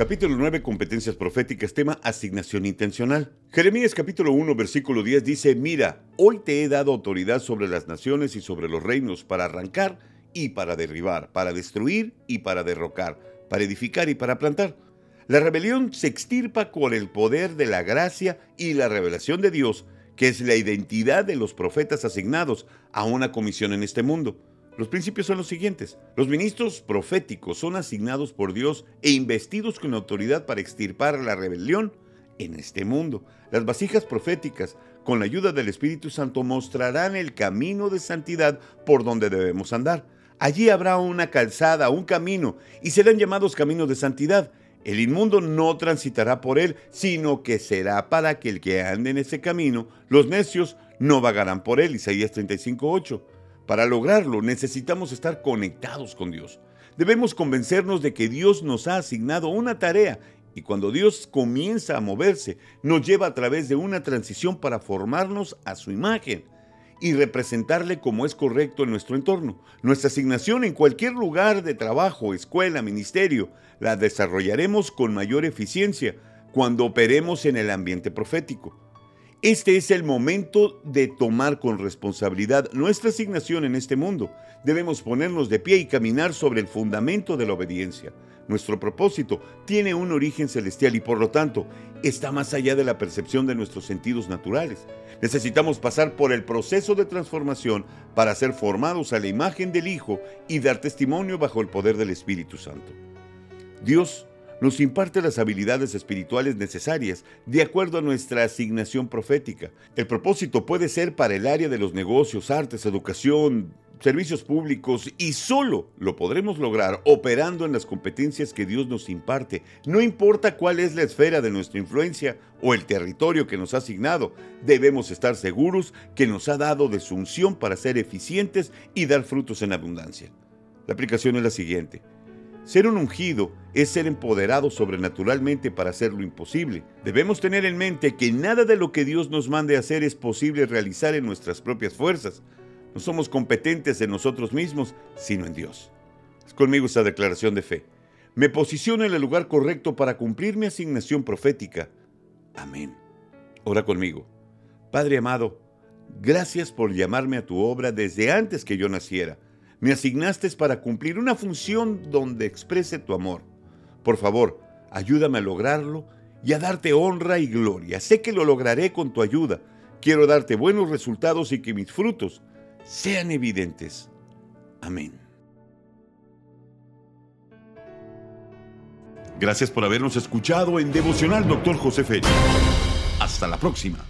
Capítulo 9, competencias proféticas, tema asignación intencional. Jeremías capítulo 1, versículo 10 dice, mira, hoy te he dado autoridad sobre las naciones y sobre los reinos para arrancar y para derribar, para destruir y para derrocar, para edificar y para plantar. La rebelión se extirpa con el poder de la gracia y la revelación de Dios, que es la identidad de los profetas asignados a una comisión en este mundo. Los principios son los siguientes. Los ministros proféticos son asignados por Dios e investidos con autoridad para extirpar la rebelión en este mundo. Las vasijas proféticas, con la ayuda del Espíritu Santo, mostrarán el camino de santidad por donde debemos andar. Allí habrá una calzada, un camino, y serán llamados caminos de santidad. El inmundo no transitará por él, sino que será para que el que ande en ese camino, los necios no vagarán por él. Isaías 35:8. Para lograrlo necesitamos estar conectados con Dios. Debemos convencernos de que Dios nos ha asignado una tarea y cuando Dios comienza a moverse, nos lleva a través de una transición para formarnos a su imagen y representarle como es correcto en nuestro entorno. Nuestra asignación en cualquier lugar de trabajo, escuela, ministerio, la desarrollaremos con mayor eficiencia cuando operemos en el ambiente profético. Este es el momento de tomar con responsabilidad nuestra asignación en este mundo. Debemos ponernos de pie y caminar sobre el fundamento de la obediencia. Nuestro propósito tiene un origen celestial y por lo tanto está más allá de la percepción de nuestros sentidos naturales. Necesitamos pasar por el proceso de transformación para ser formados a la imagen del Hijo y dar testimonio bajo el poder del Espíritu Santo. Dios nos imparte las habilidades espirituales necesarias de acuerdo a nuestra asignación profética. El propósito puede ser para el área de los negocios, artes, educación, servicios públicos y solo lo podremos lograr operando en las competencias que Dios nos imparte. No importa cuál es la esfera de nuestra influencia o el territorio que nos ha asignado, debemos estar seguros que nos ha dado de su unción para ser eficientes y dar frutos en abundancia. La aplicación es la siguiente. Ser un ungido es ser empoderado sobrenaturalmente para hacer lo imposible. Debemos tener en mente que nada de lo que Dios nos mande hacer es posible realizar en nuestras propias fuerzas. No somos competentes en nosotros mismos, sino en Dios. Es conmigo esta declaración de fe. Me posiciono en el lugar correcto para cumplir mi asignación profética. Amén. Ora conmigo. Padre amado, gracias por llamarme a tu obra desde antes que yo naciera me asignaste para cumplir una función donde exprese tu amor. Por favor, ayúdame a lograrlo y a darte honra y gloria. Sé que lo lograré con tu ayuda. Quiero darte buenos resultados y que mis frutos sean evidentes. Amén. Gracias por habernos escuchado en Devocional Dr. José Félix. Hasta la próxima.